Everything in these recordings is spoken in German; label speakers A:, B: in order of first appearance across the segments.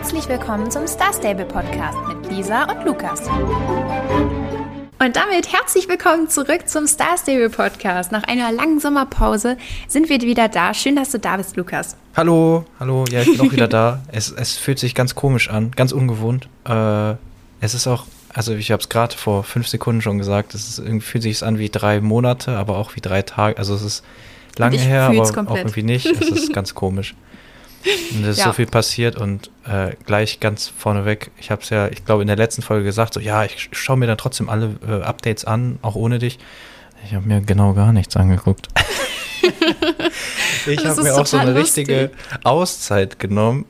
A: Herzlich willkommen zum Star Stable Podcast mit Lisa und Lukas. Und damit herzlich willkommen zurück zum Star Stable Podcast. Nach einer langen Sommerpause sind wir wieder da. Schön, dass du da bist, Lukas.
B: Hallo, hallo, ja, ich bin auch wieder da. Es, es fühlt sich ganz komisch an, ganz ungewohnt. Äh, es ist auch, also ich habe es gerade vor fünf Sekunden schon gesagt, es ist, irgendwie fühlt sich an wie drei Monate, aber auch wie drei Tage. Also es ist lange her, aber komplett. auch irgendwie nicht. Es ist ganz komisch. Und es ist ja. so viel passiert und äh, gleich ganz vorneweg, ich habe es ja, ich glaube in der letzten Folge gesagt, so ja, ich schaue mir dann trotzdem alle äh, Updates an, auch ohne dich. Ich habe mir genau gar nichts angeguckt. ich habe mir auch so eine lustig. richtige Auszeit genommen.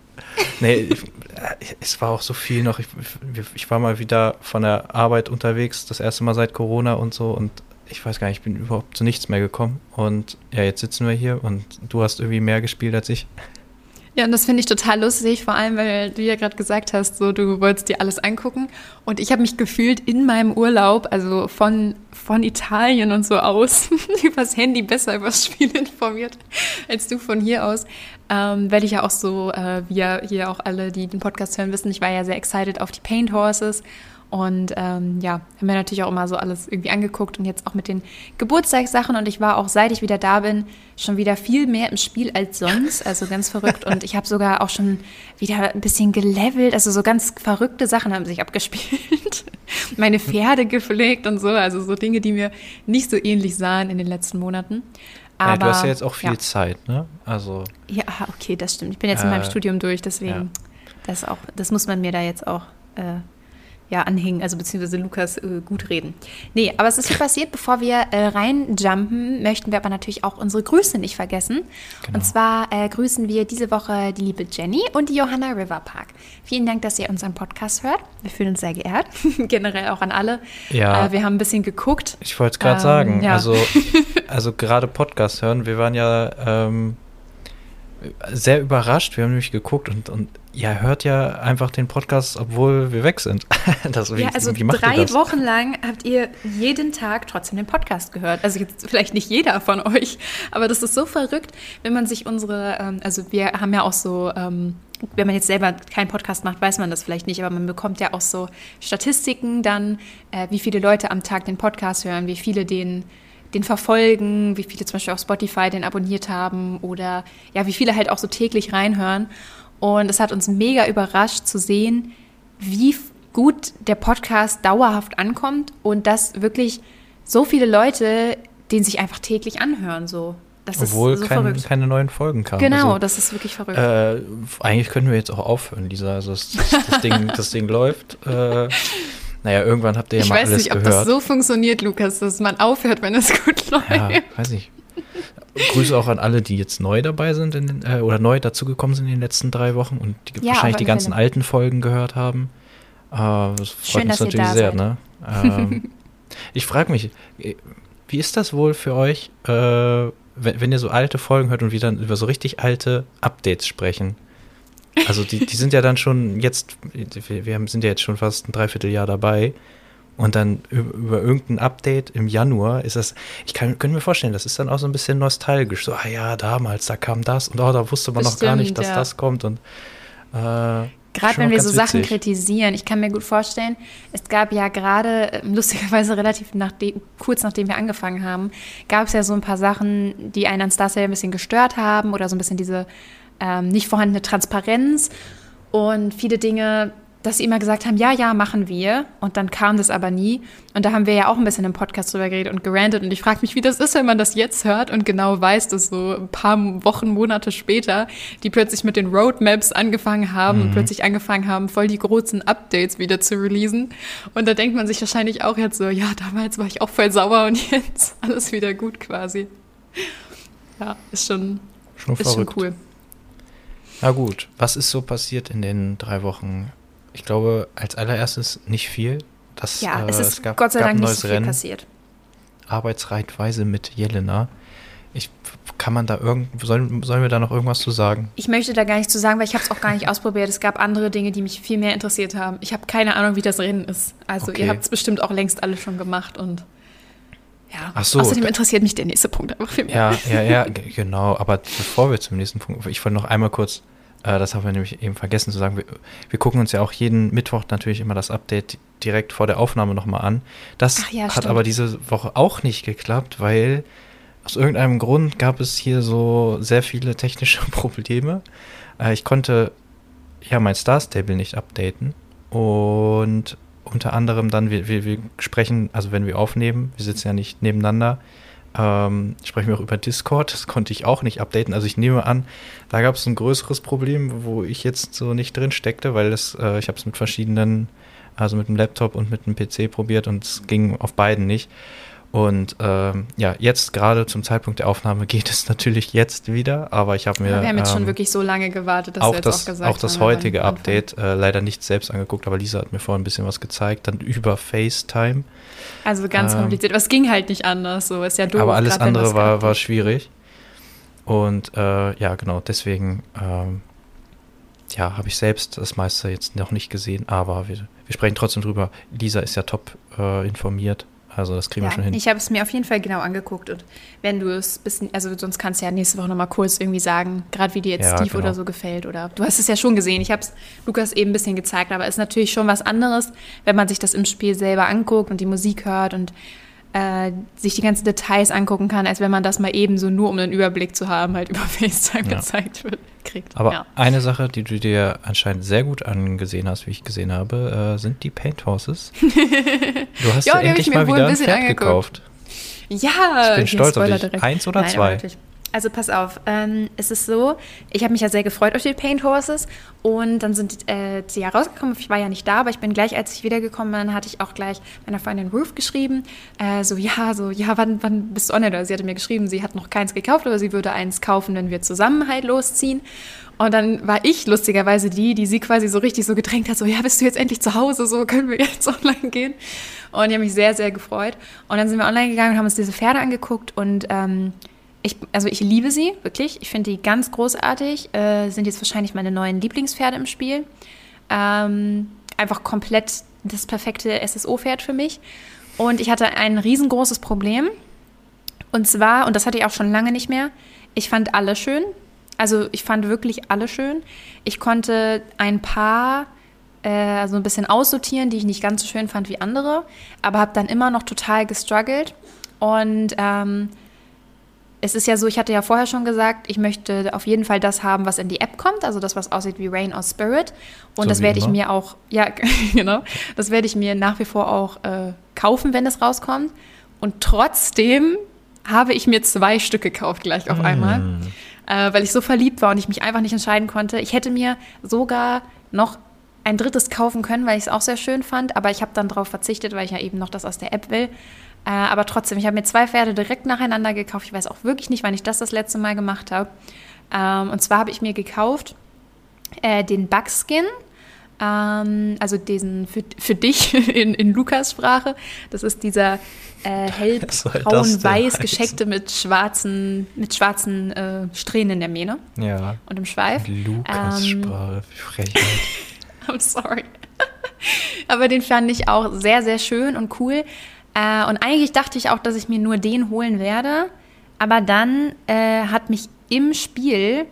B: Nee, äh, es war auch so viel noch. Ich, ich, war mal wieder von der Arbeit unterwegs, das erste Mal seit Corona und so und ich weiß gar nicht, ich bin überhaupt zu nichts mehr gekommen. Und ja, jetzt sitzen wir hier und du hast irgendwie mehr gespielt als ich.
A: Ja, und das finde ich total lustig, vor allem, weil du ja gerade gesagt hast, so du wolltest dir alles angucken. Und ich habe mich gefühlt in meinem Urlaub, also von, von Italien und so aus, übers Handy besser übers Spiel informiert, als du von hier aus. Ähm, weil ich ja auch so, äh, wie ja hier auch alle, die den Podcast hören, wissen, ich war ja sehr excited auf die Paint Horses und ähm, ja, haben mir natürlich auch immer so alles irgendwie angeguckt und jetzt auch mit den Geburtstagssachen. Und ich war auch, seit ich wieder da bin, schon wieder viel mehr im Spiel als sonst. Also ganz verrückt. Und ich habe sogar auch schon wieder ein bisschen gelevelt. Also so ganz verrückte Sachen haben sich abgespielt. Meine Pferde gepflegt und so. Also so Dinge, die mir nicht so ähnlich sahen in den letzten Monaten.
B: Aber, ja, du hast ja jetzt auch viel ja. Zeit, ne? Also.
A: Ja, okay, das stimmt. Ich bin jetzt äh, in meinem äh, Studium durch, deswegen, ja. das auch, das muss man mir da jetzt auch äh, ja, anhängen, also beziehungsweise Lukas äh, gut reden. Nee, aber es ist viel passiert. Bevor wir äh, reinjumpen, möchten wir aber natürlich auch unsere Grüße nicht vergessen. Genau. Und zwar äh, grüßen wir diese Woche die liebe Jenny und die Johanna Riverpark. Vielen Dank, dass ihr unseren Podcast hört. Wir fühlen uns sehr geehrt. Generell auch an alle. Ja. Äh, wir haben ein bisschen geguckt.
B: Ich wollte es gerade ähm, sagen. Ja. Also, also gerade Podcast hören. Wir waren ja ähm, sehr überrascht. Wir haben nämlich geguckt und, und ihr hört ja einfach den Podcast, obwohl wir weg sind.
A: das, wie, ja, also drei Wochen lang habt ihr jeden Tag trotzdem den Podcast gehört. Also jetzt vielleicht nicht jeder von euch, aber das ist so verrückt, wenn man sich unsere, ähm, also wir haben ja auch so, ähm, wenn man jetzt selber keinen Podcast macht, weiß man das vielleicht nicht, aber man bekommt ja auch so Statistiken dann, äh, wie viele Leute am Tag den Podcast hören, wie viele den den verfolgen, wie viele zum Beispiel auf Spotify den abonniert haben oder ja, wie viele halt auch so täglich reinhören. Und es hat uns mega überrascht zu sehen, wie gut der Podcast dauerhaft ankommt und dass wirklich so viele Leute den sich einfach täglich anhören. So.
B: Das Obwohl so kein, keine neuen Folgen kamen.
A: Genau, also, das ist wirklich verrückt. Äh,
B: eigentlich können wir jetzt auch aufhören, Lisa. Also das, das, Ding, das Ding läuft. Äh, naja, irgendwann habt ihr ja ich mal alles gehört. Ich weiß nicht, ob
A: das so funktioniert, Lukas, dass man aufhört, wenn es gut läuft. Ja,
B: weiß ich. Grüße auch an alle, die jetzt neu dabei sind in, äh, oder neu dazugekommen sind in den letzten drei Wochen und die ja, wahrscheinlich die ganzen Fälle. alten Folgen gehört haben. Äh, das freut Schön, uns natürlich sehr, ne? Ähm, ich frage mich, äh, wie ist das wohl für euch, äh, wenn, wenn, ihr so alte Folgen hört und wir dann über so richtig alte Updates sprechen? Also die, die sind ja dann schon jetzt, wir, sind ja jetzt schon fast ein Dreivierteljahr dabei. Und dann über, irgendein Update im Januar ist das, ich kann, könnte mir vorstellen, das ist dann auch so ein bisschen nostalgisch. So, ah ja, damals, da kam das und oh, da wusste man Bestimmt, noch gar nicht, dass ja. das kommt. Und
A: äh, Gerade wenn wir so witzig. Sachen kritisieren, ich kann mir gut vorstellen, es gab ja gerade, ähm, lustigerweise relativ nachdem, kurz nachdem wir angefangen haben, gab es ja so ein paar Sachen, die einen an Star ein bisschen gestört haben oder so ein bisschen diese ähm, nicht vorhandene Transparenz und viele Dinge, dass sie immer gesagt haben, ja, ja, machen wir. Und dann kam das aber nie. Und da haben wir ja auch ein bisschen im Podcast drüber geredet und gerantet. Und ich frage mich, wie das ist, wenn man das jetzt hört und genau weiß, dass so ein paar Wochen, Monate später, die plötzlich mit den Roadmaps angefangen haben mhm. und plötzlich angefangen haben, voll die großen Updates wieder zu releasen. Und da denkt man sich wahrscheinlich auch jetzt so, ja, damals war ich auch voll sauer und jetzt alles wieder gut quasi. Ja, ist schon, schon, ist schon cool.
B: Na gut, was ist so passiert in den drei Wochen? Ich glaube, als allererstes nicht viel. Das,
A: ja, äh, es ist es gab, Gott sei Dank nicht so viel Rennen. passiert.
B: Arbeitsreitweise mit Jelena. Ich, kann man da irgend, sollen, sollen wir da noch irgendwas zu sagen?
A: Ich möchte da gar nicht zu sagen, weil ich habe es auch gar nicht ausprobiert. Es gab andere Dinge, die mich viel mehr interessiert haben. Ich habe keine Ahnung, wie das Rennen ist. Also okay. ihr habt es bestimmt auch längst alle schon gemacht und ja. Ach so, Außerdem interessiert mich der nächste Punkt einfach viel
B: mehr. Ja, ja, ja, genau. Aber bevor wir zum nächsten Punkt, ich wollte noch einmal kurz Äh, das haben wir nämlich eben vergessen zu sagen. Wir, wir, gucken uns ja auch jeden Mittwoch natürlich immer das Update direkt vor der Aufnahme nochmal an. Das ja, hat stimmt. aber diese Woche auch nicht geklappt, weil aus irgendeinem Grund gab es hier so sehr viele technische Probleme. Äh, ich konnte ja mein Star Stable nicht updaten und unter anderem dann, wir, wir, wir sprechen, also wenn wir aufnehmen, wir sitzen ja nicht nebeneinander, ähm, sprechen wir auch über Discord, das konnte ich auch nicht updaten. Also ich nehme an, da gab es ein größeres Problem, wo ich jetzt so nicht drin steckte, weil das, äh, ich habe es mit verschiedenen, also mit dem Laptop und mit dem PC probiert und es ging auf beiden nicht. Und ähm, ja, jetzt gerade zum Zeitpunkt der Aufnahme geht es natürlich jetzt wieder, aber ich habe mir.
A: Ja, wir haben jetzt
B: ähm,
A: schon wirklich so lange gewartet,
B: dass auch wir jetzt das, auch gesagt Auch das heutige Update äh, leider nicht selbst angeguckt, aber Lisa hat mir vorhin ein bisschen was gezeigt, dann über FaceTime.
A: Also ganz ähm, kompliziert. Aber es ging halt nicht anders, so ist ja doof.
B: Aber alles andere war, war schwierig. Und äh, ja, genau, deswegen ähm, ja, habe ich selbst das meiste jetzt noch nicht gesehen, aber wir, wir sprechen trotzdem drüber. Lisa ist ja top äh, informiert also das kriegen
A: ja,
B: wir schon hin.
A: Ich habe es mir auf jeden Fall genau angeguckt und wenn du es bisschen, also sonst kannst du ja nächste Woche nochmal kurz irgendwie sagen, gerade wie dir jetzt ja, Steve genau. oder so gefällt oder du hast es ja schon gesehen. Ich habe es Lukas eben ein bisschen gezeigt, aber es ist natürlich schon was anderes, wenn man sich das im Spiel selber anguckt und die Musik hört und äh, sich die ganzen Details angucken kann, als wenn man das mal eben so nur um einen Überblick zu haben, halt über FaceTime ja. gezeigt wird, kriegt.
B: Aber ja. eine Sache, die du dir anscheinend sehr gut angesehen hast, wie ich gesehen habe, äh, sind die Paint Horses. Du hast ja, endlich mal wieder ein, ein Pferd angeguckt. gekauft.
A: Ja,
B: ich bin stolz auf dich. Direkt. Eins oder Nein, zwei?
A: Also pass auf, ähm, es ist so, ich habe mich ja sehr gefreut auf die Paint Horses und dann sind äh, sie ja rausgekommen. Ich war ja nicht da, aber ich bin gleich, als ich wiedergekommen bin, hatte ich auch gleich meiner Freundin Ruth geschrieben. Äh, so, ja, so, ja, wann, wann bist du online? Sie hatte mir geschrieben, sie hat noch keins gekauft, aber sie würde eins kaufen, wenn wir zusammen halt losziehen. Und dann war ich lustigerweise die, die sie quasi so richtig so gedrängt hat, so, ja, bist du jetzt endlich zu Hause, so können wir jetzt online gehen. Und ich habe mich sehr, sehr gefreut. Und dann sind wir online gegangen und haben uns diese Pferde angeguckt und ähm, ich, also ich liebe sie, wirklich. Ich finde die ganz großartig. Äh, sind jetzt wahrscheinlich meine neuen Lieblingspferde im Spiel. Ähm, einfach komplett das perfekte SSO-Pferd für mich. Und ich hatte ein riesengroßes Problem. Und zwar, und das hatte ich auch schon lange nicht mehr, ich fand alle schön. Also ich fand wirklich alle schön. Ich konnte ein paar äh, so ein bisschen aussortieren, die ich nicht ganz so schön fand wie andere, aber habe dann immer noch total gestruggelt. Und ähm, es ist ja so, ich hatte ja vorher schon gesagt, ich möchte auf jeden Fall das haben, was in die App kommt, also das, was aussieht wie Rain or Spirit. Und so das werde ich mir auch, ja, genau, das werde ich mir nach wie vor auch äh, kaufen, wenn es rauskommt. Und trotzdem habe ich mir zwei Stück gekauft gleich auf einmal, mm. äh, weil ich so verliebt war und ich mich einfach nicht entscheiden konnte. Ich hätte mir sogar noch ein drittes kaufen können, weil ich es auch sehr schön fand, aber ich habe dann darauf verzichtet, weil ich ja eben noch das aus der App will. Äh, aber trotzdem, ich habe mir zwei Pferde direkt nacheinander gekauft. Ich weiß auch wirklich nicht, wann ich das das letzte Mal gemacht habe. Ähm, und zwar habe ich mir gekauft äh, den Buckskin. Ähm, also diesen für, für dich in, in Lukas Sprache. Das ist dieser äh, hellbraun-weiß gescheckte mit schwarzen, mit schwarzen äh, Strähnen in der Mähne.
B: Ja.
A: Und im Schweif.
B: Lukas ähm, Sprache, Frechheit.
A: I'm sorry. Aber den fand ich auch sehr, sehr schön und cool. Äh, und eigentlich dachte ich auch, dass ich mir nur den holen werde. Aber dann äh, hat mich im Spiel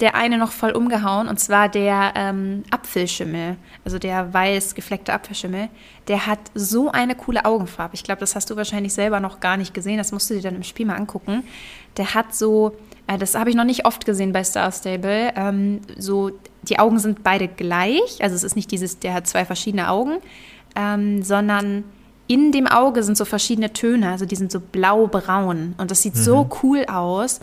A: der eine noch voll umgehauen, und zwar der ähm, Apfelschimmel, also der weiß gefleckte Apfelschimmel. Der hat so eine coole Augenfarbe. Ich glaube, das hast du wahrscheinlich selber noch gar nicht gesehen. Das musst du dir dann im Spiel mal angucken. Der hat so, äh, das habe ich noch nicht oft gesehen bei Star Stable, ähm, so, die Augen sind beide gleich. Also es ist nicht dieses, der hat zwei verschiedene Augen, ähm, sondern in dem Auge sind so verschiedene Töne, also die sind so blau-braun. Und das sieht mhm. so cool aus.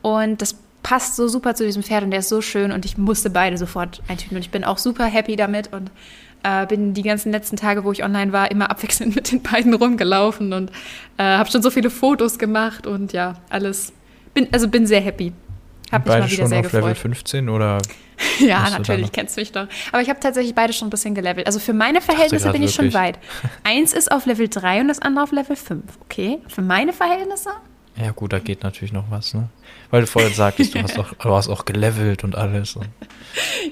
A: Und das passt so super zu diesem Pferd und der ist so schön. Und ich musste beide sofort eintüten. Und ich bin auch super happy damit. Und äh, bin die ganzen letzten Tage, wo ich online war, immer abwechselnd mit den beiden rumgelaufen. Und äh, habe schon so viele Fotos gemacht. Und ja, alles, bin, also bin sehr happy.
B: Hab mich mal wieder schon sehr auf gefreut. Level 15 oder?
A: ja, natürlich, kennst du mich doch. Aber ich habe tatsächlich beide schon ein bisschen gelevelt. Also für meine Verhältnisse bin ich wirklich. schon weit. Eins ist auf Level 3 und das andere auf Level 5, okay? Für meine Verhältnisse?
B: Ja, gut, da geht natürlich noch was, ne? Weil du vorhin sagtest, du hast auch, du hast auch gelevelt und alles. Und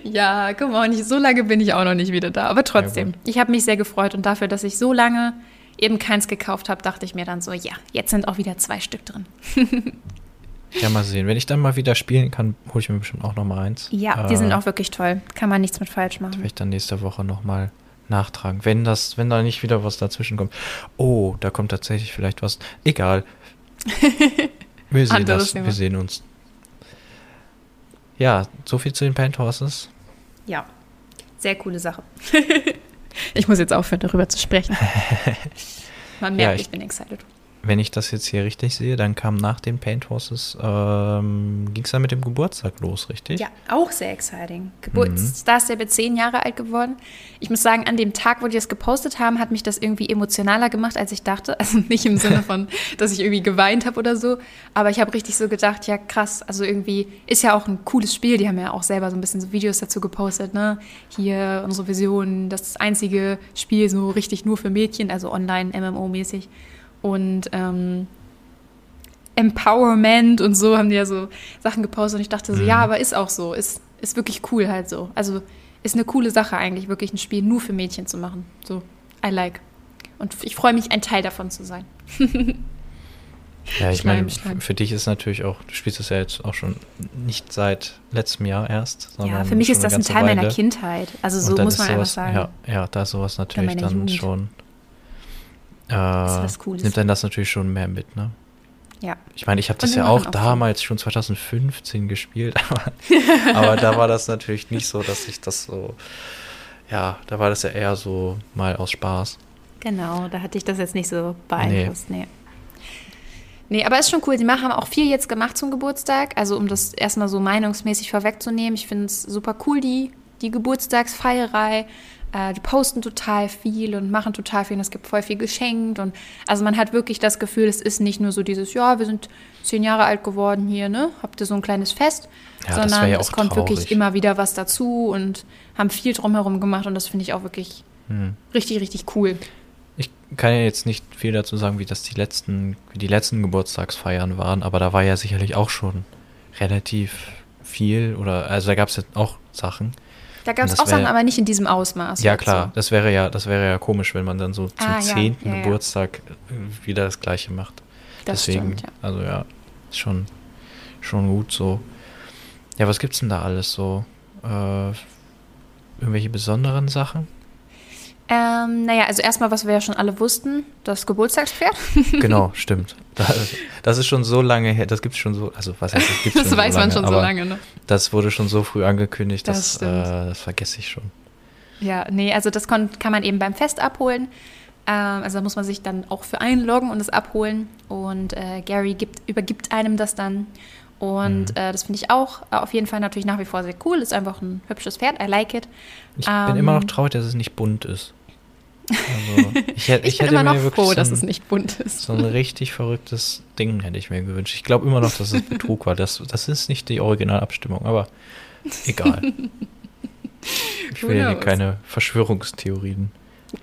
A: ja, guck mal, so lange bin ich auch noch nicht wieder da. Aber trotzdem, ja, ich habe mich sehr gefreut und dafür, dass ich so lange eben keins gekauft habe, dachte ich mir dann so, ja, jetzt sind auch wieder zwei Stück drin.
B: Ja, mal sehen. Wenn ich dann mal wieder spielen kann, hole ich mir bestimmt auch noch mal eins.
A: Ja, äh, die sind auch wirklich toll. Kann man nichts mit falsch machen.
B: Vielleicht dann nächste Woche noch mal nachtragen, wenn das, wenn da nicht wieder was dazwischen kommt. Oh, da kommt tatsächlich vielleicht was. Egal. Wir sehen das. Wir sehen uns. Ja, so viel zu den Penthorses.
A: Ja, sehr coole Sache. ich muss jetzt aufhören, darüber zu sprechen. Man merkt, ja, ich, ich bin excited
B: wenn ich das jetzt hier richtig sehe, dann kam nach den Paint Horses, ähm, ging es dann mit dem Geburtstag los, richtig?
A: Ja, auch sehr exciting. Geburtstag mhm. ist zehn Jahre alt geworden. Ich muss sagen, an dem Tag, wo die das gepostet haben, hat mich das irgendwie emotionaler gemacht, als ich dachte. Also nicht im Sinne von, dass ich irgendwie geweint habe oder so, aber ich habe richtig so gedacht, ja krass, also irgendwie ist ja auch ein cooles Spiel. Die haben ja auch selber so ein bisschen so Videos dazu gepostet, ne? Hier unsere Vision, das einzige Spiel so richtig nur für Mädchen, also online MMO-mäßig und ähm, Empowerment und so haben die ja so Sachen gepostet und ich dachte so, mhm. ja, aber ist auch so, ist, ist wirklich cool halt so. Also ist eine coole Sache eigentlich, wirklich ein Spiel nur für Mädchen zu machen. So, I like. Und ich freue mich, ein Teil davon zu sein.
B: ja, ich meine, für dich ist natürlich auch, du spielst das ja jetzt auch schon nicht seit letztem Jahr erst.
A: ja, für mich ist das ein Teil Weile. meiner Kindheit. Also so muss man einfach sagen.
B: Ja, ja, da ist sowas natürlich dann Jugend. schon äh, das ist was Cooles. nimmt dann das natürlich schon mehr mit, ne?
A: Ja.
B: Ich meine, ich habe das ja auch, auch damals schon 2015 gespielt, aber, aber da war das natürlich nicht so, dass ich das so, ja, da war das ja eher so mal aus Spaß.
A: Genau, da hatte ich das jetzt nicht so beeinflusst, nee. nee. Nee, aber ist schon cool. Die haben auch viel jetzt gemacht zum Geburtstag. Also um das erstmal so meinungsmäßig vorwegzunehmen. Ich finde es super cool, die, die Geburtstagsfeierei. Äh, die posten total viel und machen total viel und es gibt voll viel geschenkt. Und also man hat wirklich das Gefühl, es ist nicht nur so dieses, ja, wir sind zehn Jahre alt geworden hier, ne? Habt ihr so ein kleines Fest? Ja, sondern ja es kommt traurig. wirklich immer wieder was dazu und haben viel drumherum gemacht und das finde ich auch wirklich hm. richtig, richtig cool.
B: Ich kann ja jetzt nicht viel dazu sagen, wie das die letzten, wie die letzten Geburtstagsfeiern waren, aber da war ja sicherlich auch schon relativ viel oder also da gab es ja auch Sachen.
A: Da gab es auch Sachen, aber nicht in diesem Ausmaß.
B: Ja, klar. So. Das wäre ja, das wäre ja komisch, wenn man dann so zum ah, zehnten ja, ja, Geburtstag ja. wieder das Gleiche macht. Das Deswegen, stimmt, also ja, ist schon, schon gut so. Ja, was gibt's denn da alles so? Äh, irgendwelche besonderen Sachen?
A: Ähm, naja, also erstmal, was wir ja schon alle wussten, das Geburtstagspferd.
B: genau, stimmt. Das, das ist schon so lange her, das gibt es schon so, also was heißt, das gibt
A: Das weiß so lange, man schon so lange, ne?
B: Das wurde schon so früh angekündigt, das, das, äh, das vergesse ich schon.
A: Ja, nee, also das kann, kann man eben beim Fest abholen. Ähm, also da muss man sich dann auch für einloggen und es abholen. Und äh, Gary gibt, übergibt einem das dann. Und mhm. äh, das finde ich auch auf jeden Fall natürlich nach wie vor sehr cool. Ist einfach ein hübsches Pferd. I like it.
B: Ich ähm, bin immer noch traurig, dass es nicht bunt ist. Also,
A: ich, hätte, ich, ich bin immer noch froh, so dass es nicht bunt ist.
B: So ein richtig verrücktes Ding hätte ich mir gewünscht. Ich glaube immer noch, dass es Betrug war. Das, das ist nicht die Originalabstimmung, aber egal. Ich will hier keine Verschwörungstheorien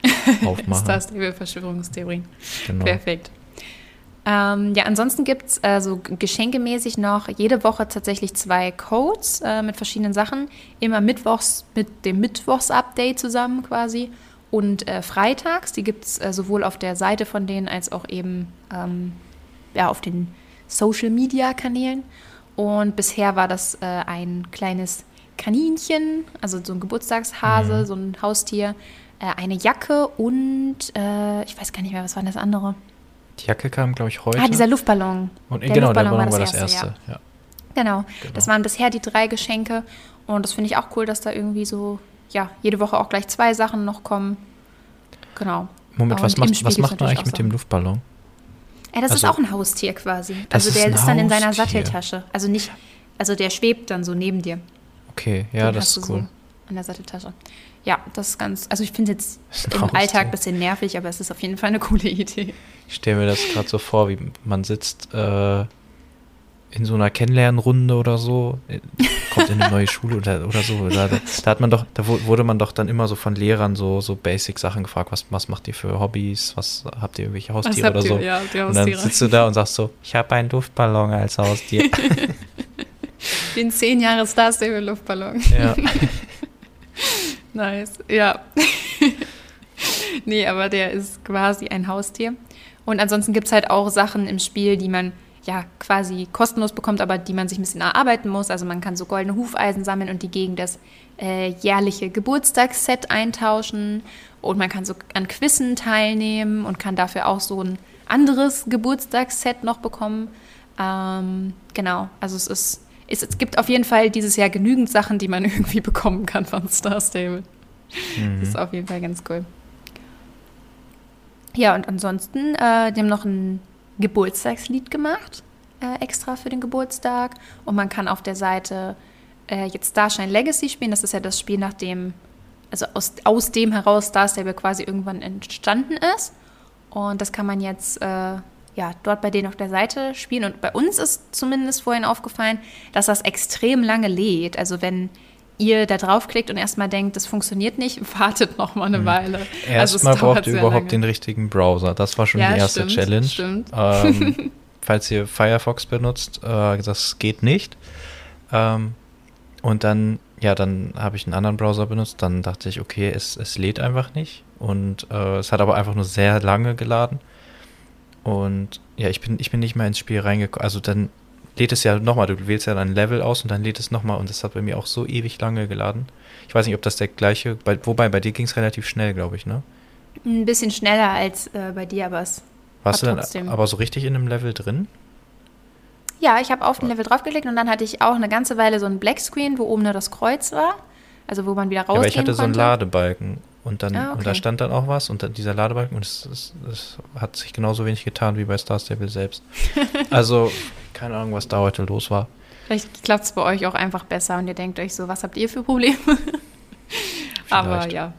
B: aufmachen.
A: Star Stable Verschwörungstheorien. Genau. Perfekt. Ähm, ja, ansonsten gibt es äh, so geschenkemäßig noch jede Woche tatsächlich zwei Codes äh, mit verschiedenen Sachen. Immer mittwochs mit dem Mittwochs-Update zusammen quasi und äh, freitags. Die gibt es äh, sowohl auf der Seite von denen als auch eben ähm, ja, auf den Social-Media-Kanälen. Und bisher war das äh, ein kleines Kaninchen, also so ein Geburtstagshase, mhm. so ein Haustier, äh, eine Jacke und ich weiß gar nicht mehr, was war das andere?
B: Die Jacke kam, glaube ich, heute.
A: Ah, dieser Luftballon.
B: Und, der genau, Luftballon der Ballon war das, war das erste. erste. Ja.
A: Genau. genau, das waren bisher die drei Geschenke und das finde ich auch cool, dass da irgendwie so ja, jede Woche auch gleich zwei Sachen noch kommen. Genau.
B: Moment, was macht, was macht man eigentlich mit dem Luftballon?
A: Ja, das also, ist auch ein Haustier quasi. Also der ist, ist dann in seiner Satteltasche. Also nicht, also der schwebt dann so neben dir.
B: Okay, ja, das ist cool. So
A: an der Satteltasche. Ja, das ist ganz, also ich finde es jetzt im Alltag ein bisschen nervig, aber es ist auf jeden Fall eine coole Idee.
B: Ich stelle mir das gerade so vor, wie man sitzt äh, in so einer Kennenlernrunde oder so, äh, kommt in eine neue Schule oder, oder so. Da, da, hat man doch, da wurde man doch dann immer so von Lehrern so, so Basic-Sachen gefragt, was, was macht ihr für Hobbys, was habt ihr irgendwelche Haustiere oder so. Ihr? Ja, die Und dann sitzt du da und sagst so, ich habe einen Luftballon als Haustier.
A: Den zehn Jahre Star Stable Luftballon.
B: Ja.
A: nice, ja. nee, aber der ist quasi ein Haustier. Und ansonsten gibt es halt auch Sachen im Spiel, die man ja quasi kostenlos bekommt, aber die man sich ein bisschen erarbeiten muss. Also man kann so goldene Hufeisen sammeln und die gegen das äh, jährliche Geburtstagsset eintauschen. Und man kann so an Quizzen teilnehmen und kann dafür auch so ein anderes Geburtstagsset noch bekommen. Ähm, genau, also es ist, es, es, gibt auf jeden Fall dieses Jahr genügend Sachen, die man irgendwie bekommen kann von Star Stable. Mhm. Das ist auf jeden Fall ganz cool. Ja, und ansonsten, äh, die haben noch ein Geburtstagslied gemacht, äh, extra für den Geburtstag. Und man kann auf der Seite äh, jetzt Starshine Legacy spielen. Das ist ja das Spiel, nach dem, also aus, aus dem heraus Star Stable quasi irgendwann entstanden ist. Und das kann man jetzt äh, ja, dort bei denen auf der Seite spielen. Und bei uns ist zumindest vorhin aufgefallen, dass das extrem lange lädt. Also wenn ihr da draufklickt und erstmal denkt, das funktioniert nicht, wartet noch mal eine mhm. Weile.
B: Also erstmal also braucht ihr überhaupt lange. den richtigen Browser. Das war schon ja, die erste stimmt, Challenge. Stimmt. Ähm, falls ihr Firefox benutzt, äh, das geht nicht. Ähm, und dann, ja, dann habe ich einen anderen Browser benutzt. Dann dachte ich, okay, es, es lädt einfach nicht. Und äh, es hat aber einfach nur sehr lange geladen. Und ja, ich bin, ich bin nicht mehr ins Spiel reingekommen. Also dann lädt es ja nochmal, du wählst ja dein Level aus und dann lädt es nochmal und das hat bei mir auch so ewig lange geladen. Ich weiß nicht, ob das der gleiche, bei, wobei bei dir ging es relativ schnell, glaube ich, ne?
A: Ein bisschen schneller als äh, bei dir, aber es
B: Warst du dann aber so richtig in einem Level drin?
A: Ja, ich habe auf den Level draufgeklickt und dann hatte ich auch eine ganze Weile so ein Blackscreen, wo oben nur das Kreuz war. Also wo man wieder rausgehen ja, aber ich hatte
B: konnte. so einen Ladebalken und dann ah, okay. und da stand dann auch was und dann dieser Ladebalken und es, es, es, hat sich genauso wenig getan wie bei Star Stable selbst. also keine Ahnung, was da heute los war.
A: Vielleicht klappt es bei euch auch einfach besser und ihr denkt euch so, was habt ihr für Probleme? Aber ja,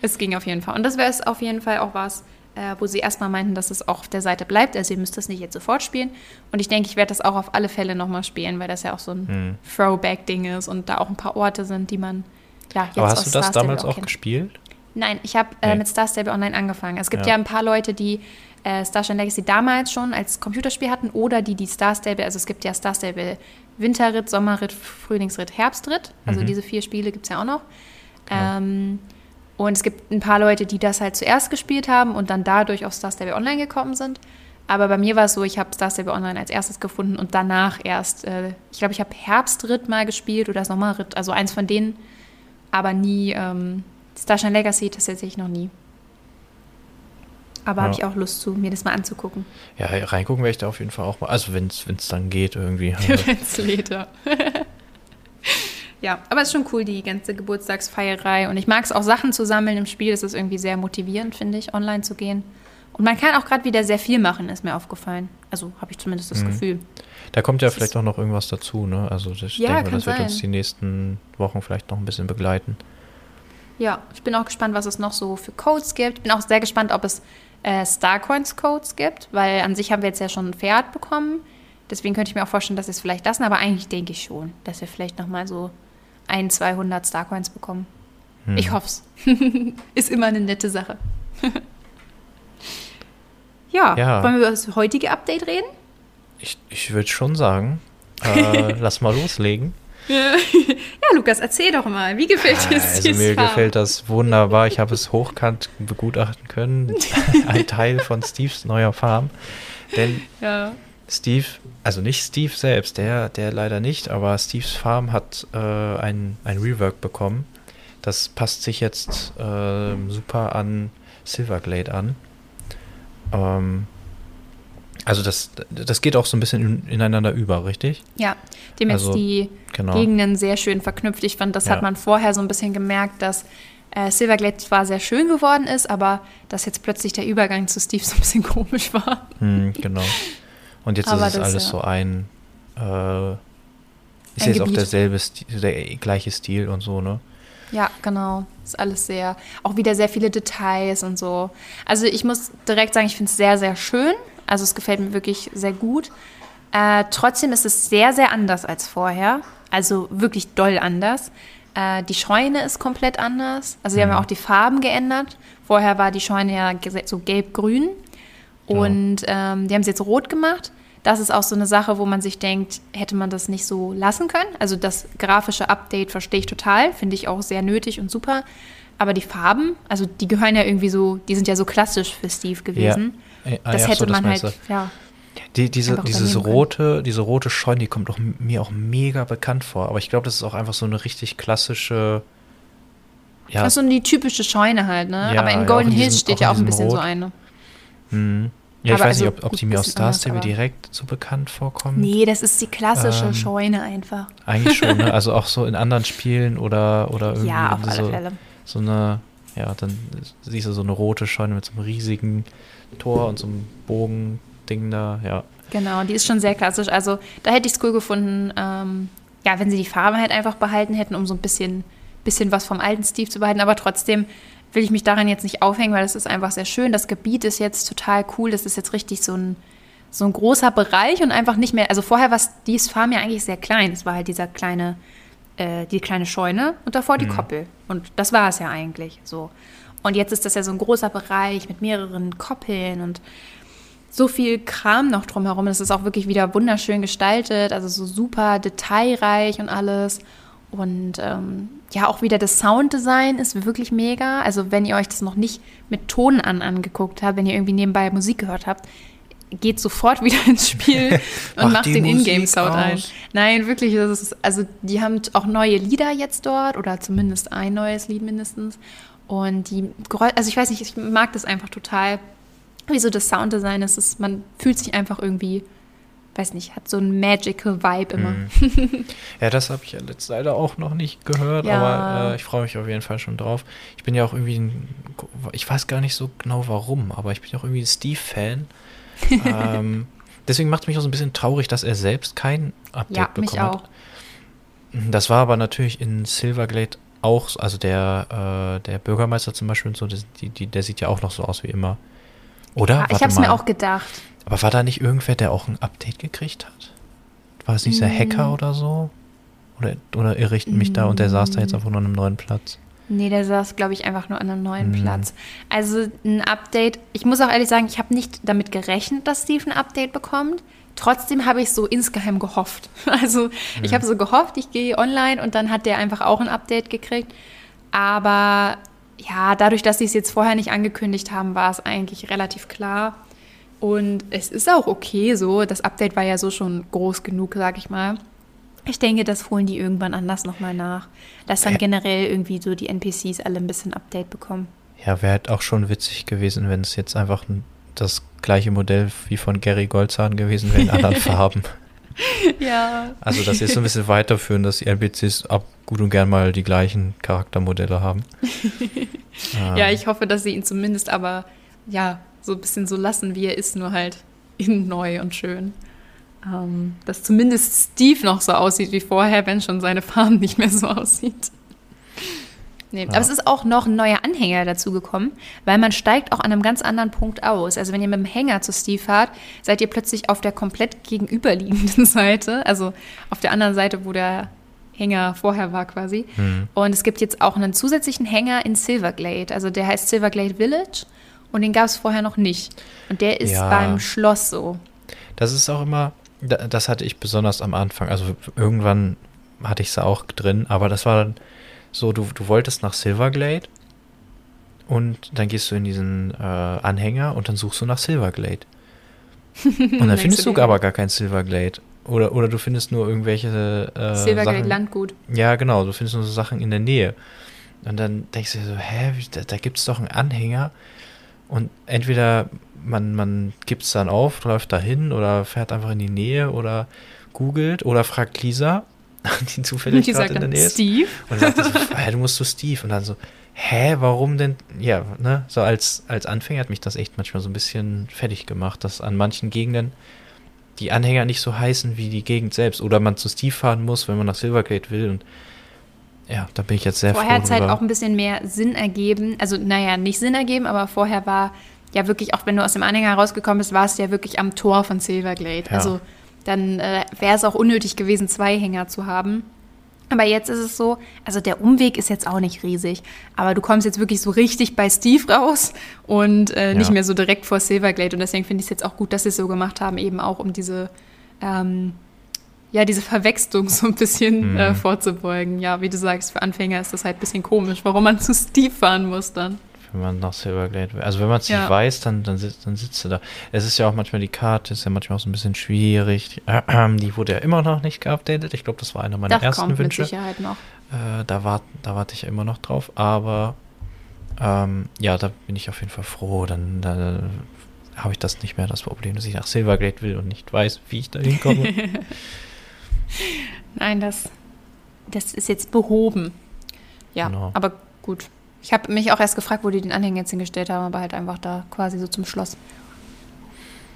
A: es ging auf jeden Fall. Und das wäre es auf jeden Fall auch was, äh, wo sie erstmal meinten, dass es auch auf der Seite bleibt. Also ihr müsst das nicht jetzt sofort spielen. Und ich denke, ich werde das auch auf alle Fälle nochmal spielen, weil das ja auch so ein hm. Throwback-Ding ist und da auch ein paar Orte sind, die man ja jetzt
B: Aber hast du das damals auch, auch gespielt?
A: Nein, ich habe äh, nee. mit Star Stable Online angefangen. Es gibt ja, ja ein paar Leute, die äh, Starshine Legacy damals schon als Computerspiel hatten oder die die Star Stable, also es gibt ja Star Stable Winterritt, Sommerritt, Frühlingsritt, Herbstritt. Also mhm. diese vier Spiele gibt es ja auch noch. Genau. Ähm, und es gibt ein paar Leute, die das halt zuerst gespielt haben und dann dadurch auf Star Stable Online gekommen sind. Aber bei mir war es so, ich habe Star Stable Online als erstes gefunden und danach erst, äh, ich glaube, ich habe Herbstritt mal gespielt oder Sommerritt, also eins von denen, aber nie ähm, Starshine Legacy tatsächlich noch nie. Aber ja. habe ich auch Lust zu, mir das mal anzugucken.
B: Ja, reingucken werde ich da auf jeden Fall auch mal. Also wenn es dann geht irgendwie.
A: wenn es lädt, ja. aber es ist schon cool, die ganze Geburtstagsfeierei. Und ich mag es auch, Sachen zu sammeln im Spiel. Das ist irgendwie sehr motivierend, finde ich, online zu gehen. Und man kann auch gerade wieder sehr viel machen, ist mir aufgefallen. Also habe ich zumindest das mhm. Gefühl.
B: Da kommt ja das vielleicht auch noch irgendwas dazu, ne? Also ich ja, denke, das wird sein. uns die nächsten Wochen vielleicht noch ein bisschen begleiten.
A: Ja, ich bin auch gespannt, was es noch so für Codes gibt. Ich bin auch sehr gespannt, ob es äh, Starcoins-Codes gibt, weil an sich haben wir jetzt ja schon ein Pferd bekommen. Deswegen könnte ich mir auch vorstellen, dass wir es vielleicht lassen, aber eigentlich denke ich schon, dass wir vielleicht nochmal so ein, 200 Starcoins bekommen. Hm. Ich hoffe es. Ist immer eine nette Sache. ja, ja, wollen wir über das heutige Update reden?
B: Ich, ich würde schon sagen, äh, lass mal loslegen.
A: Ja. Lukas, erzähl doch mal, wie gefällt dir das?
B: Also mir Farm? gefällt das wunderbar. Ich habe es hochkant begutachten können. Ein Teil von Steves neuer Farm. Denn ja. Steve, also nicht Steve selbst, der, der leider nicht, aber Steves Farm hat äh, ein, ein Rework bekommen. Das passt sich jetzt äh, super an Silverglade an. Ähm, also das, das geht auch so ein bisschen ineinander über, richtig?
A: Ja, dem also, jetzt die genau. Gegenden sehr schön verknüpft. Ich fand, das ja. hat man vorher so ein bisschen gemerkt, dass äh, Silverglade zwar sehr schön geworden ist, aber dass jetzt plötzlich der Übergang zu Steve so ein bisschen komisch war.
B: Hm, genau. Und jetzt aber ist es das, alles ja. so ein, äh, ist ein jetzt Gebiet. auch derselbe, Stil, der gleiche Stil und so, ne?
A: Ja, genau. Ist alles sehr, auch wieder sehr viele Details und so. Also ich muss direkt sagen, ich finde es sehr, sehr schön. Also es gefällt mir wirklich sehr gut. Äh, trotzdem ist es sehr, sehr anders als vorher. Also wirklich doll anders. Äh, die Scheune ist komplett anders. Also sie haben ja mhm. auch die Farben geändert. Vorher war die Scheune ja so gelb-grün. Und ja. ähm, die haben es jetzt rot gemacht. Das ist auch so eine Sache, wo man sich denkt, hätte man das nicht so lassen können. Also das grafische Update verstehe ich total, finde ich auch sehr nötig und super. Aber die Farben, also die gehören ja irgendwie so, die sind ja so klassisch für Steve gewesen. Ja. Ah, das ja, hätte so, man das halt, ja.
B: Die, diese, dieses rote, diese rote Scheune, die kommt auch, mir auch mega bekannt vor. Aber ich glaube, das ist auch einfach so eine richtig klassische.
A: Ja. Das ist so die typische Scheune halt, ne? Ja, Aber in Golden ja, Hills steht ja auch ein bisschen Rot. so eine.
B: Mhm. Ja, ich weiß also, nicht, ob, ob die mir aus Star Stable direkt so bekannt vorkommt.
A: Nee, das ist die klassische ähm, Scheune einfach.
B: Eigentlich schon, ne? Also auch so in anderen Spielen oder, oder irgendwie
A: ja, auf alle
B: so,
A: Fälle.
B: so eine, ja, dann siehst du so eine rote Scheune mit so einem riesigen Tor und so einem Bogending da, ja.
A: Genau, die ist schon sehr klassisch. Also da hätte ich es cool gefunden, ähm, ja, wenn sie die Farbe halt einfach behalten hätten, um so ein bisschen, bisschen was vom alten Steve zu behalten, aber trotzdem will ich mich daran jetzt nicht aufhängen, weil das ist einfach sehr schön. Das Gebiet ist jetzt total cool. Das ist jetzt richtig so ein, so ein großer Bereich und einfach nicht mehr. Also vorher war Steve's Farm ja eigentlich sehr klein. Es war halt dieser kleine, äh, die kleine Scheune und davor die mhm. Koppel. Und das war es ja eigentlich so. Und jetzt ist das ja so ein großer Bereich mit mehreren Koppeln und so viel Kram noch drumherum. Es ist auch wirklich wieder wunderschön gestaltet, also so super detailreich und alles. Und ähm, ja, auch wieder das Sounddesign ist wirklich mega. Also wenn ihr euch das noch nicht mit Ton an angeguckt habt, wenn ihr irgendwie nebenbei Musik gehört habt, geht sofort wieder ins Spiel und macht den Ingame-Sound ein. Nein, wirklich, das ist, also die haben auch neue Lieder jetzt dort oder zumindest ein neues Lied mindestens. Und die also ich weiß nicht, ich mag das einfach total, wie so das Sounddesign ist. ist man fühlt sich einfach irgendwie weiß nicht, hat so einen magical Vibe immer.
B: Mhm. Ja, das habe ich ja jetzt leider auch noch nicht gehört, ja. aber äh, ich freue mich auf jeden Fall schon drauf. Ich bin ja auch irgendwie, ein, ich weiß gar nicht so genau warum, aber ich bin ja auch irgendwie ein Steve-Fan. Ähm, deswegen macht es mich auch so ein bisschen traurig, dass er selbst kein Update ja, bekommen mich auch. hat. Das war aber natürlich in Silverglade auch, also der, äh, der Bürgermeister zum Beispiel und so, das, die, die, der sieht ja auch noch so aus wie immer. Oder?
A: Ja, ich habe es mir auch gedacht.
B: Aber war da nicht irgendwer, der auch ein Update gekriegt hat? War es nicht der Hacker mm. oder so? Oder, oder irre ich mich mm. da und der saß da jetzt einfach nur an einem neuen Platz?
A: Nee, der saß, glaube ich, einfach nur an einem neuen mm. Platz. Also ein Update, ich muss auch ehrlich sagen, ich habe nicht damit gerechnet, dass Steve ein Update bekommt. Trotzdem habe ich so insgeheim gehofft. Also ich habe so gehofft, ich gehe online und dann hat der einfach auch ein Update gekriegt. Aber ja, dadurch, dass sie es jetzt vorher nicht angekündigt haben, war es eigentlich relativ klar. Und es ist auch okay so. Das Update war ja so schon groß genug, sag ich mal. Ich denke, das holen die irgendwann anders nochmal nach. Dass dann ja. generell irgendwie so die NPCs alle ein bisschen Update bekommen.
B: Ja, wäre halt auch schon witzig gewesen, wenn es jetzt einfach das gleiche Modell wie von Gary Goldzahn gewesen wäre in anderen Farben.
A: Ja.
B: Also, dass sie jetzt so ein bisschen weiterführen, dass die NPCs ab gut und gern mal die gleichen Charaktermodelle haben.
A: ja, ähm. ich hoffe, dass sie ihn zumindest aber, ja, so ein bisschen so lassen, wie er ist, nur halt in neu und schön. Ähm, dass zumindest Steve noch so aussieht wie vorher, wenn schon seine Farm nicht mehr so aussieht. Nee, ja. aber es ist auch noch ein neuer Anhänger dazu gekommen, weil man steigt auch an einem ganz anderen Punkt aus. Also wenn ihr mit dem Hänger zu Steve fahrt, seid ihr plötzlich auf der komplett gegenüberliegenden Seite, also auf der anderen Seite, wo der Hänger vorher war quasi. Mhm. Und es gibt jetzt auch einen zusätzlichen Hänger in Silverglade. Also der heißt Silverglade Village und den gab es vorher noch nicht. Und der ist ja. beim Schloss so.
B: Das ist auch immer, das hatte ich besonders am Anfang. Also irgendwann hatte ich es auch drin, aber das war dann so, du, du wolltest nach Silverglade und dann gehst du in diesen äh, Anhänger und dann suchst du nach Silverglade. Und dann findest du aber gar kein Silverglade. Oder, oder du findest nur irgendwelche äh,
A: Silverglade Sachen. Landgut.
B: Ja, genau, du findest nur so Sachen in der Nähe. Und dann denkst du dir so, hä, da, da gibt es doch einen Anhänger und entweder man, man gibt es dann auf, läuft dahin oder fährt einfach in die Nähe oder googelt oder fragt Lisa, die zufällig gerade in der Nähe ist.
A: Steve?
B: Und sagt so, hä, du musst zu Steve. Und dann so, hä, warum denn? Ja, ne, so als, als Anfänger hat mich das echt manchmal so ein bisschen fertig gemacht, dass an manchen Gegenden die Anhänger nicht so heißen wie die Gegend selbst. Oder man zu Steve fahren muss, wenn man nach Silvergate will. Und ja, da bin ich jetzt sehr
A: vorher froh. Vorher hat es halt auch ein bisschen mehr Sinn ergeben. Also, naja, nicht Sinn ergeben, aber vorher war ja wirklich, auch wenn du aus dem Anhänger rausgekommen bist, warst du ja wirklich am Tor von Silverglade. Ja. Also, dann äh, wäre es auch unnötig gewesen, zwei Hänger zu haben. Aber jetzt ist es so, also der Umweg ist jetzt auch nicht riesig, aber du kommst jetzt wirklich so richtig bei Steve raus und äh, nicht mehr so direkt vor Silverglade. Und deswegen finde ich es jetzt auch gut, dass sie es so gemacht haben, eben auch um diese ähm, ja, diese Verwechslung so ein bisschen mhm. äh, vorzubeugen. Ja, wie du sagst, für Anfänger ist das halt ein bisschen komisch, warum man zu Steve fahren muss dann.
B: wenn man nach Silverglade will. Also wenn man es ja. nicht weiß, dann, dann, sitzt, dann sitzt du da. Es ist ja auch manchmal die Karte, ist ja manchmal auch so ein bisschen schwierig. Die wurde ja immer noch nicht geupdatet. Ich glaube, das war einer meiner das ersten kommt Wünsche. Mit Sicherheit noch. Äh, da warte da wart ich ja immer noch drauf. Aber ähm, ja, da bin ich auf jeden Fall froh. Dann, dann habe ich das nicht mehr das Problem, dass ich nach Silverglade will und nicht weiß, wie ich da hinkomme.
A: Nein, das, das ist jetzt behoben. Ja, genau. aber gut. Ich habe mich auch erst gefragt, wo die den Anhänger jetzt hingestellt haben, aber halt einfach da quasi so zum Schloss.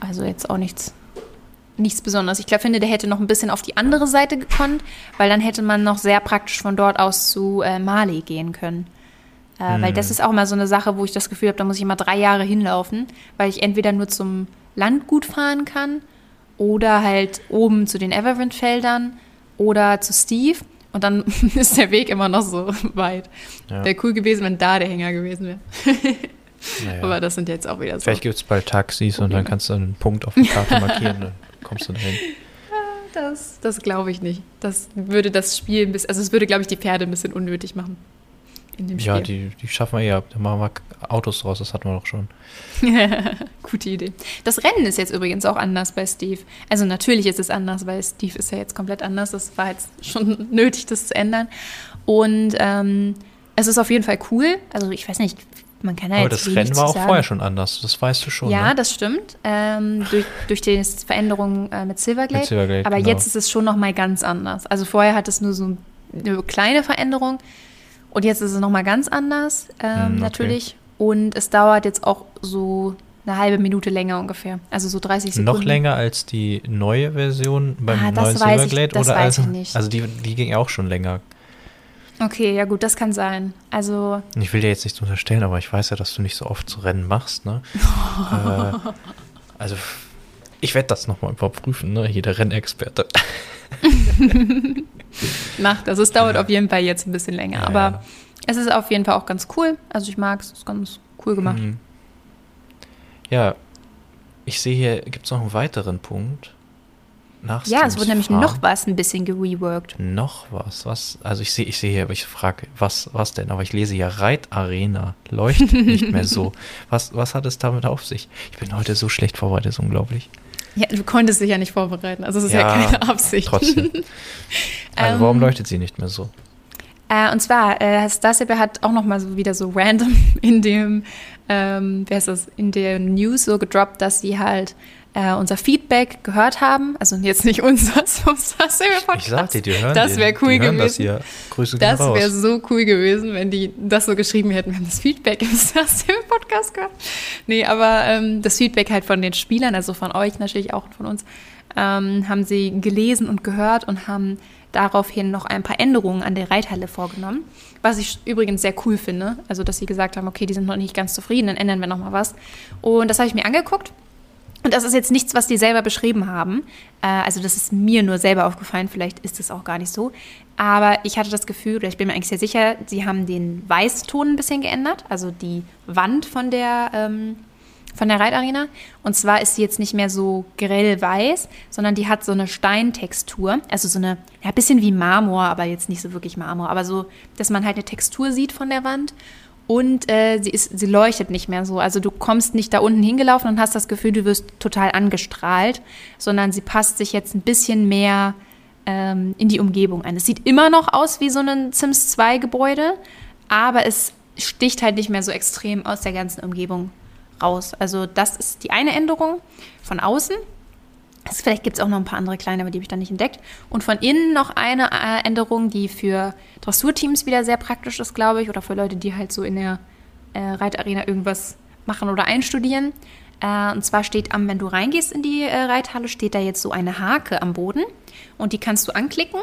A: Also jetzt auch nichts, nichts Besonderes. Ich glaube, finde, der hätte noch ein bisschen auf die andere Seite gekonnt, weil dann hätte man noch sehr praktisch von dort aus zu äh, Mali gehen können. Äh, mhm. Weil das ist auch mal so eine Sache, wo ich das Gefühl habe, da muss ich immer drei Jahre hinlaufen, weil ich entweder nur zum Landgut fahren kann oder halt oben zu den Everwind-Feldern oder zu Steve. Und dann ist der Weg immer noch so weit. Ja. Wäre cool gewesen, wenn da der Hänger gewesen wäre. naja. Aber das sind jetzt auch wieder
B: so. Vielleicht gibt es bald Taxis und dann kannst du einen Punkt auf der Karte markieren, dann kommst du dahin.
A: Das, das glaube ich nicht. Das würde das Spiel ein bisschen, also es würde, glaube ich, die Pferde ein bisschen unnötig machen
B: in dem Spiel. Ja, die, die schaffen wir ja. Da machen wir Autos draus, das hatten wir doch schon.
A: Gute Idee. Das Rennen ist jetzt übrigens auch anders bei Steve. Also natürlich ist es anders, weil Steve ist ja jetzt komplett anders. Das war jetzt schon nötig, das zu ändern. Und ähm, es ist auf jeden Fall cool. Also ich weiß nicht, man kann ja
B: Aber das Rennen war auch vorher schon anders, das weißt du schon.
A: Ja,
B: ne?
A: das stimmt. Ähm, durch, durch die Veränderung äh, mit Silverglade. Mit Silverglade Aber genau. jetzt ist es schon nochmal ganz anders. Also vorher hat es nur so eine kleine Veränderung. Und jetzt ist es nochmal ganz anders, ähm, mm, natürlich. Und es dauert jetzt auch so eine halbe Minute länger ungefähr. Also so 30 Sekunden.
B: Noch länger als die neue Version beim ah, neuen Silverglade? Ich, das oder weiß also, ich nicht. Also die, die ging auch schon länger.
A: Okay, ja gut, das kann sein. Also.
B: Ich will dir jetzt nichts unterstellen, aber ich weiß ja, dass du nicht so oft zu Rennen machst, ne? äh, also, ich werde das nochmal überprüfen, ne? Hier der Rennexperte.
A: Macht. Also es dauert auf jeden Fall jetzt ein bisschen länger. Ja, aber ja. es ist auf jeden Fall auch ganz cool. Also ich mag es, es ist ganz cool gemacht. Mhm.
B: Ja, ich sehe hier, gibt es noch einen weiteren Punkt.
A: Nach ja, es wurde nämlich noch was ein bisschen gereworked.
B: Noch was? Was? Also ich sehe, ich sehe hier, aber ich frage, was, was denn? Aber ich lese hier Reitarena. Leuchtet nicht mehr so. Was, was hat es damit auf sich? Ich bin heute so schlecht vorbereitet, ist unglaublich.
A: Ja, du konntest dich ja nicht vorbereiten. Also es ist ja, ja keine Absicht.
B: Trotzdem. Also warum ähm, leuchtet sie nicht mehr so?
A: Äh, und zwar, äh, Starship hat auch noch mal so wieder so random in dem, ähm, wer ist das, in der News so gedroppt, dass sie halt äh, unser Feedback gehört haben. Also jetzt nicht unser,
B: das Ich sag dir, die hören
A: Das wäre cool gewesen. Das, hier. Grüße das wäre so cool gewesen, wenn die das so geschrieben hätten. Wir haben das Feedback im Podcast gehört. Nee, aber ähm, das Feedback halt von den Spielern, also von euch natürlich auch und von uns, ähm, haben sie gelesen und gehört und haben daraufhin noch ein paar Änderungen an der Reithalle vorgenommen. Was ich übrigens sehr cool finde. Also, dass sie gesagt haben, okay, die sind noch nicht ganz zufrieden, dann ändern wir noch mal was. Und das habe ich mir angeguckt und das ist jetzt nichts, was die selber beschrieben haben. Äh, also das ist mir nur selber aufgefallen, vielleicht ist es auch gar nicht so. Aber ich hatte das Gefühl, oder ich bin mir eigentlich sehr sicher, sie haben den Weißton ein bisschen geändert, also die Wand von der, ähm, von der Reitarena. Und zwar ist sie jetzt nicht mehr so grell weiß, sondern die hat so eine Steintextur, also so eine, ja, bisschen wie Marmor, aber jetzt nicht so wirklich Marmor, aber so, dass man halt eine Textur sieht von der Wand. Und äh, sie, ist, sie leuchtet nicht mehr so. Also du kommst nicht da unten hingelaufen und hast das Gefühl, du wirst total angestrahlt, sondern sie passt sich jetzt ein bisschen mehr ähm, in die Umgebung ein. Es sieht immer noch aus wie so ein Sims 2 Gebäude, aber es sticht halt nicht mehr so extrem aus der ganzen Umgebung raus. Also das ist die eine Änderung von außen. Also vielleicht gibt es auch noch ein paar andere kleine, aber die habe ich dann nicht entdeckt. Und von innen noch eine äh, Änderung, die für Dressurteams wieder sehr praktisch ist, glaube ich, oder für Leute, die halt so in der äh, Reitarena irgendwas machen oder einstudieren. Äh, und zwar steht am, wenn du reingehst in die äh, Reithalle, steht da jetzt so eine Hake am Boden und die kannst du anklicken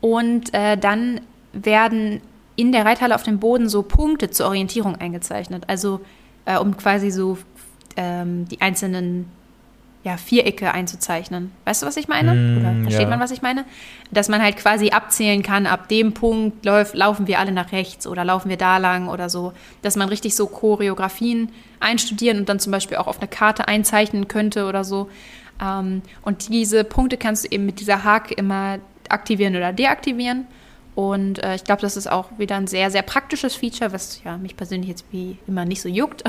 A: und äh, dann werden in der Reithalle auf dem Boden so Punkte zur Orientierung eingezeichnet. Also äh, um quasi so ähm, die einzelnen ja, Vierecke einzuzeichnen. Weißt du, was ich meine? Mm, Oder versteht ja. man, was ich meine? Dass man halt quasi abzählen kann, ab dem Punkt läuf, laufen wir alle nach rechts oder laufen wir da lang oder so. Dass man richtig so Choreografien einstudieren und dann zum Beispiel auch auf eine Karte einzeichnen könnte oder so. Ähm, und diese Punkte kannst du eben mit dieser Hake immer aktivieren oder deaktivieren. Und äh, ich glaube, das ist auch wieder ein sehr, sehr praktisches Feature, was ja mich persönlich jetzt wie immer nicht so juckt.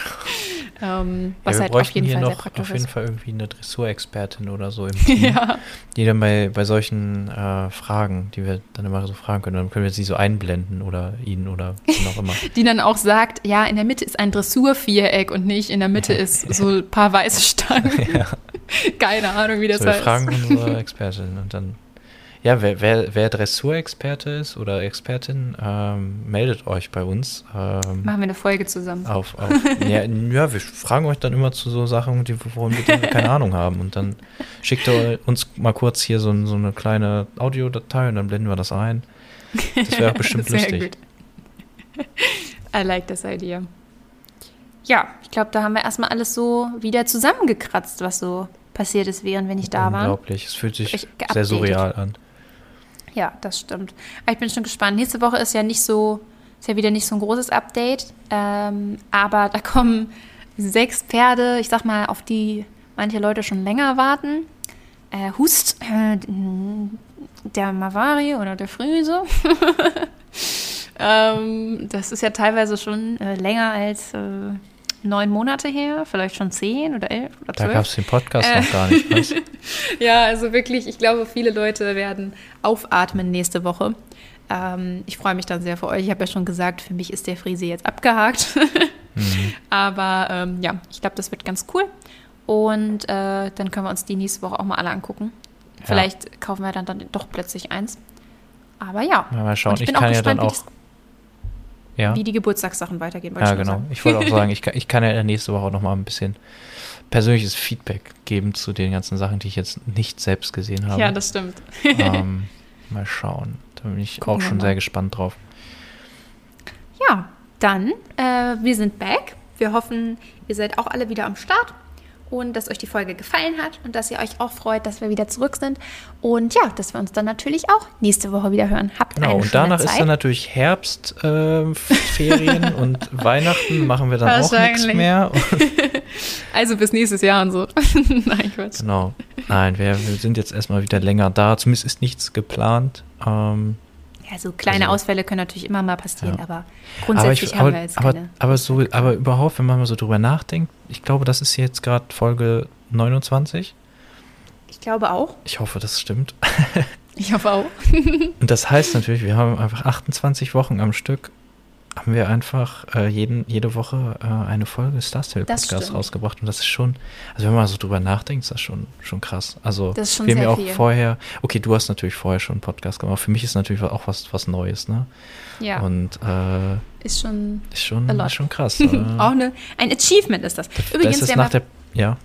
B: ähm, was ja, halt auf jeden Fall noch sehr praktisch auf jeden ist. Fall irgendwie eine Dressurexpertin oder so im Team, ja. die dann bei, bei solchen äh, Fragen, die wir dann immer so fragen können, dann können wir sie so einblenden oder ihn oder wie auch immer.
A: die dann auch sagt, ja, in der Mitte ist ein Dressurviereck und nicht in der Mitte ja. ist so ein paar weiße Stangen. Keine Ahnung, wie das so, heißt.
B: Wir fragen unsere Expertin und dann ja, wer, wer, wer Dressurexperte ist oder Expertin, ähm, meldet euch bei uns. Ähm,
A: Machen wir eine Folge zusammen.
B: Auf, auf, ja, ja, wir fragen euch dann immer zu so Sachen, die, worum wir keine Ahnung haben. Und dann schickt ihr uns mal kurz hier so, so eine kleine Audiodatei und dann blenden wir das ein. Das wäre auch bestimmt Sehr lustig.
A: Gut. I like this idea. Ja, ich glaube, da haben wir erstmal alles so wieder zusammengekratzt, was so passiert ist, während wir nicht da waren.
B: Unglaublich, es fühlt sich sehr surreal an.
A: Ja, das stimmt. Aber ich bin schon gespannt. Nächste Woche ist ja nicht so, ist ja wieder nicht so ein großes Update. Ähm, aber da kommen sechs Pferde, ich sag mal, auf die manche Leute schon länger warten. Äh, Hust, äh, der Mavari oder der Friese. ähm, das ist ja teilweise schon äh, länger als äh, neun Monate her, vielleicht schon zehn oder elf oder zwölf.
B: Da gab es den Podcast äh, noch gar nicht. Was?
A: ja, also wirklich, ich glaube, viele Leute werden aufatmen nächste Woche. Ähm, ich freue mich dann sehr für euch. Ich habe ja schon gesagt, für mich ist der Friese jetzt abgehakt. mhm. Aber ähm, ja, ich glaube, das wird ganz cool. Und äh, dann können wir uns die nächste Woche auch mal alle angucken. Ja. Vielleicht kaufen wir dann, dann doch plötzlich eins. Aber ja.
B: ja mal schauen. ich, ich kann ja dann auch
A: ja. wie die Geburtstagssachen weitergehen.
B: Ja, genau. Ich wollte auch sagen, ich kann, ich kann ja nächste Woche noch mal ein bisschen persönliches Feedback geben zu den ganzen Sachen, die ich jetzt nicht selbst gesehen habe.
A: Ja, das stimmt.
B: ähm, mal schauen. Da bin ich Gucken auch schon sehr gespannt drauf.
A: Ja, dann, äh, wir sind back. Wir hoffen, ihr seid auch alle wieder am Start und dass euch die Folge gefallen hat und dass ihr euch auch freut, dass wir wieder zurück sind. Und ja, dass wir uns dann natürlich auch nächste Woche wieder hören. Habt genau, eine
B: und danach Zeit. ist dann natürlich Herbstferien äh, und Weihnachten machen wir dann auch nichts mehr.
A: also bis nächstes Jahr und so.
B: Nein, Quatsch. Genau. Nein, wir, wir, sind jetzt erstmal wieder länger da. Zumindest ist nichts geplant. Ähm,
A: ja, so kleine also, Ausfälle können natürlich immer mal passieren, ja. aber grundsätzlich
B: aber ich,
A: haben wir jetzt
B: aber, keine. Aber, so, aber überhaupt, wenn man mal so drüber nachdenkt, ich glaube, das ist jetzt gerade Folge 29.
A: Ich glaube auch.
B: Ich hoffe, das stimmt.
A: Ich hoffe auch.
B: Und das heißt natürlich, wir haben einfach 28 Wochen am Stück haben wir einfach äh, jeden, jede Woche äh, eine Folge Star Stable Podcast rausgebracht. Und das ist schon, also wenn man so drüber nachdenkt, ist das schon, schon krass. Also das ist schon wir haben ja auch viel. vorher, okay, du hast natürlich vorher schon einen Podcast gemacht. Für mich ist natürlich auch was, was Neues, ne?
A: Ja.
B: Und äh,
A: ist schon,
B: ist schon, ist schon krass.
A: auch eine, ein Achievement ist das.
B: Übrigens, das ist nach der, ja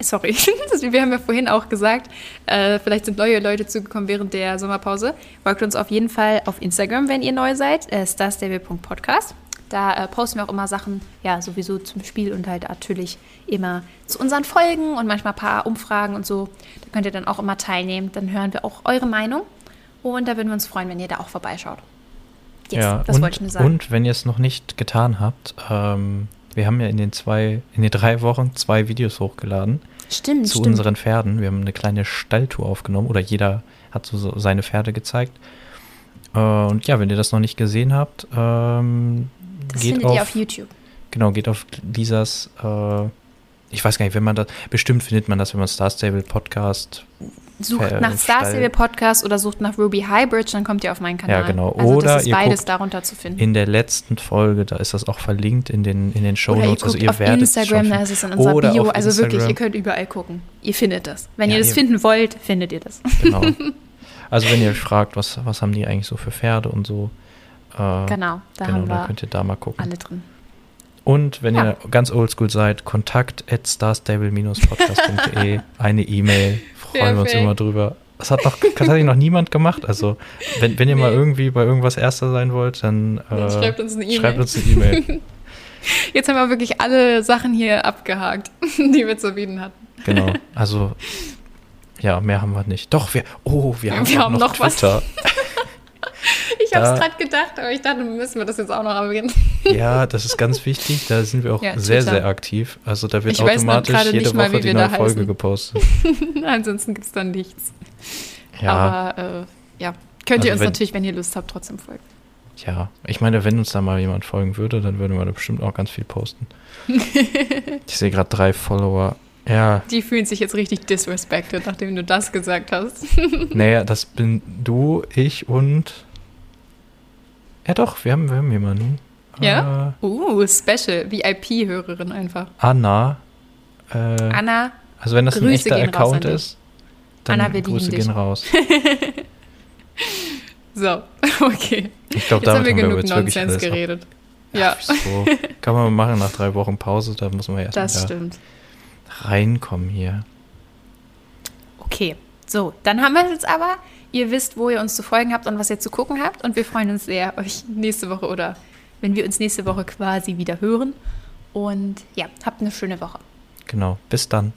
A: sorry, wir haben ja vorhin auch gesagt, äh, vielleicht sind neue Leute zugekommen während der Sommerpause. Folgt uns auf jeden Fall auf Instagram, wenn ihr neu seid, äh, starstable.podcast. Da äh, posten wir auch immer Sachen, ja, sowieso zum Spiel und halt natürlich immer zu unseren Folgen und manchmal ein paar Umfragen und so. Da könnt ihr dann auch immer teilnehmen. Dann hören wir auch eure Meinung. Und da würden wir uns freuen, wenn ihr da auch vorbeischaut.
B: Yes, ja, das und, wollte ich nur sagen. Und wenn ihr es noch nicht getan habt, ähm, wir haben ja in den zwei, in den drei Wochen zwei Videos hochgeladen.
A: Stimmt.
B: Zu
A: stimmt.
B: unseren Pferden. Wir haben eine kleine Stalltour aufgenommen oder jeder hat so, seine Pferde gezeigt. Äh, und ja, wenn ihr das noch nicht gesehen habt, ähm,
A: das geht findet auf, ihr auf YouTube.
B: Genau, geht auf Lisas, äh, ich weiß gar nicht, wenn man das, bestimmt findet man das, wenn man Star Stable Podcast
A: Sucht nach Star Stable Podcast oder sucht nach Ruby Hybrid, dann kommt ihr auf meinen Kanal.
B: Ja, genau.
A: Also
B: oder
A: das ist beides darunter zu finden.
B: In der letzten Folge, da ist das auch verlinkt in den, in den Show Notes.
A: Also ihr auf werdet Instagram, da ist es in unserer oder Bio. Also wirklich, ihr könnt überall gucken. Ihr findet das. Wenn ja, ihr das ihr finden wollt, findet ihr das. Genau.
B: Also wenn ihr euch fragt, was, was haben die eigentlich so für Pferde und so.
A: Äh, genau,
B: da genau, dann könnt ihr da mal gucken.
A: Alle drin.
B: Und wenn ja. ihr ganz oldschool seid, kontakt at starstable-podcast.de, eine E-Mail, freuen wir uns immer drüber. Das hat noch tatsächlich noch niemand gemacht. Also, wenn, wenn ihr nee. mal irgendwie bei irgendwas Erster sein wollt, dann,
A: äh, schreibt uns eine
B: E-Mail. E
A: Jetzt haben wir wirklich alle Sachen hier abgehakt, die wir zu bieten hatten.
B: Genau. Also, ja, mehr haben wir nicht. Doch, wir, oh, wir haben, wir haben noch, noch Twitter. Was.
A: Ich habe es gerade gedacht, aber ich dachte, müssen wir das jetzt auch noch erwähnen.
B: Ja, das ist ganz wichtig. Da sind wir auch ja, sehr, sehr aktiv. Also da wird ich automatisch jede mal, Woche die neue Folge gepostet.
A: Ansonsten gibt es dann nichts.
B: Ja.
A: Aber äh, ja, Könnt ihr also uns wenn, natürlich, wenn ihr Lust habt, trotzdem folgen.
B: Ja, ich meine, wenn uns da mal jemand folgen würde, dann würden wir da bestimmt auch ganz viel posten. ich sehe gerade drei Follower. Ja.
A: Die fühlen sich jetzt richtig disrespected, nachdem du das gesagt hast.
B: naja, das bin du, ich und. Ja, doch, wir haben, wir haben jemanden.
A: Ja? Uh, uh Special, VIP-Hörerin einfach.
B: Anna.
A: Äh, Anna.
B: Also, wenn das Grüße ein echter Account ist, dann Anna, wir Grüße gehen raus.
A: so, okay.
B: Ich glaube, damit
A: haben wir, genug Nonsens geredet.
B: Ja. Ach, so. Kann man machen nach drei Wochen Pause, da muss man ja
A: Das stimmt.
B: reinkommen hier.
A: Okay, so, dann haben wir es jetzt aber. Ihr wisst, wo ihr uns zu folgen habt und was ihr zu gucken habt. Und wir freuen uns sehr, euch nächste Woche oder wenn wir uns nächste Woche quasi wieder hören. Und ja, habt eine schöne Woche.
B: Genau, bis dann.